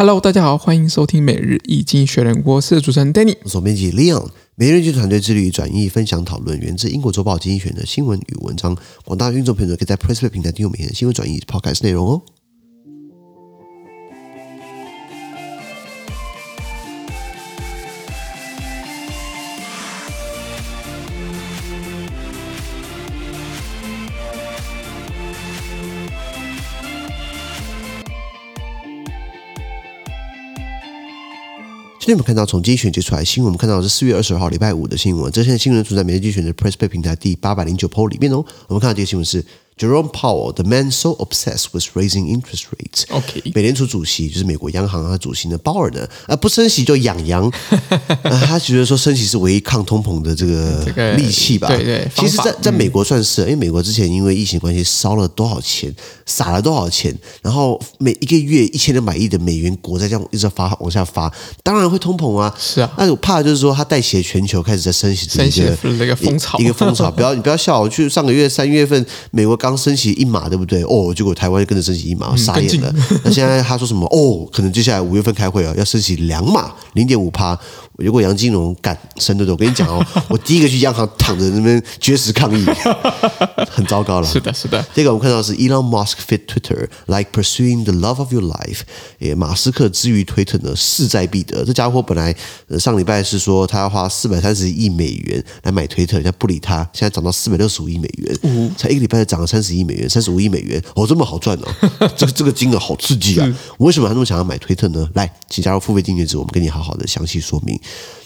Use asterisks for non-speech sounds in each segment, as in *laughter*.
Hello，大家好，欢迎收听每日易经学人，我是主持人 Danny，我是编辑 Leon。每日一经团队致力于转译、分享、讨论源自英国周报经济学人的新闻与文章。广大运作朋友可以在 PressPlay 平台订阅每天的新闻转译 Podcast 内容哦。天我们看到从经济学人接出来新闻，我们看到是四月二十二号礼拜五的新闻。这现在新闻存在每日经济学人的 PressPay 平台第八百零九 po 里面哦。我们看到这个新闻是。Jerome Powell, the man so obsessed with raising interest rates. OK，美联储主席就是美国央行啊主席呢，鲍尔呢，啊不升息就痒痒，啊 *laughs* 他觉得说升息是唯一抗通膨的这个利器吧？对对，其实在在美国算是，因为美国之前因为疫情关系烧了多少钱，撒了多少钱，然后每一个月一千两百亿的美元国债这样一直发往下发，当然会通膨啊。是啊，那我怕就是说他带起全球开始在升息的一个那个风潮，一个风潮。不要你不要笑，我去上个月三月份美国刚升息一码。对不对？哦，结果台湾跟着升息一码，傻眼了。*laughs* 那现在他说什么？哦，可能接下来五月份开会啊，要升息两码，零点五趴。如果杨金龙敢升对不对？我跟你讲哦，我第一个去央行躺着那边绝食抗议，很糟糕了。是的，是的。这个我们看到是 Elon Musk fit Twitter like pursuing the love of your life。也，马斯克之于推特呢，势在必得。这家伙本来上礼拜是说他要花四百三十亿美元来买推特，人家不理他，现在涨到四百六十五亿美元，嗯、才一个礼拜就涨了三十亿美元，三十五亿美元，哦，这么好赚哦！*laughs* 这个这个金额好刺激啊！我为什么他那么想要买推特呢？来，请加入付费订阅制，我们跟你好好的详细说明。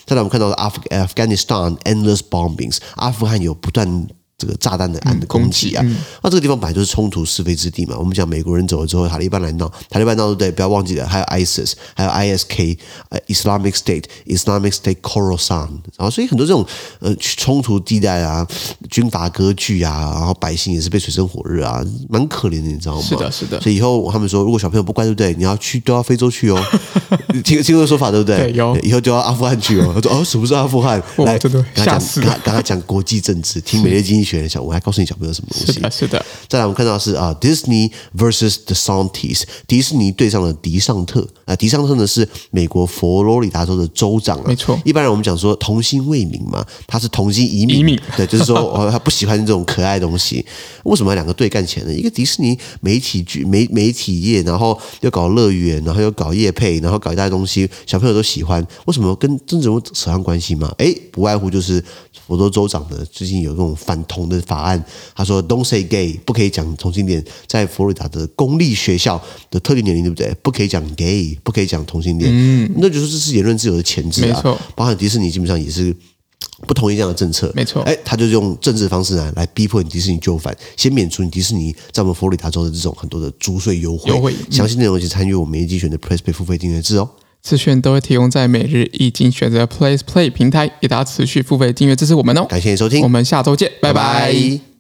再来，我们看到的 Afghanistan endless bombings，阿富汗有不断。这个炸弹的案的攻击啊，那、嗯啊、这个地方本来就是冲突是非之地嘛。我们讲美国人走了之后，塔利班来闹，塔利班闹对不对？不要忘记了，还有 ISIS，还有 ISK，呃，Islamic State，Islamic State Khorasan，然后所以很多这种呃冲突地带啊，军阀割据啊，然后百姓也是被水深火热啊，蛮可怜的，你知道吗？是的，是的。所以以后他们说，如果小朋友不乖，对不对？你要去都要非洲去哦，*laughs* 听听过说法，对不对？对，有。以后就要阿富汗去哦。他说哦，什么是阿富汗？来，真的吓死了。刚刚讲国际政治，听美日经 *laughs* 济学人讲，我还告诉你小朋友什么东西？是的，是的。再来，我们看到是啊，Disney versus DeSantis，迪士尼对上了迪尚特啊。迪尚特呢是美国佛罗里达州的州长啊。没错。一般人我们讲说童心未泯嘛，他是童心已泯。*laughs* 对，就是说哦，他不喜欢这种可爱的东西。为什么要两个对干起来呢？一个迪士尼媒体局媒媒体业，然后又搞乐园，然后又搞业配，然后搞一大堆东西，小朋友都喜欢。为什么跟政治人物扯上关系吗？诶，不外乎就是佛州州长呢最近有这种反同的法案，他说 “Don't say gay”，不可以讲同性恋，在佛罗里达的公立学校的特定年龄，对不对？不可以讲 gay，不可以讲同性恋。嗯，那就是这是言论自由的前置啊。没错，包含迪士尼基本上也是 *sniffs* 不同意这样的政策。没错，哎，他就用政治方式呢来逼迫你迪士尼就范，先免除你迪士尼在我们佛罗里达州的这种很多的租税优惠。优惠，详细内容请参与我们一季选的 PressPlay 付费订阅制哦。资讯都会提供在每日一经选择，PLAYSPLAY 平台，给大家持续付费订阅支持我们哦。感谢你收听，我们下周见，拜拜。拜拜。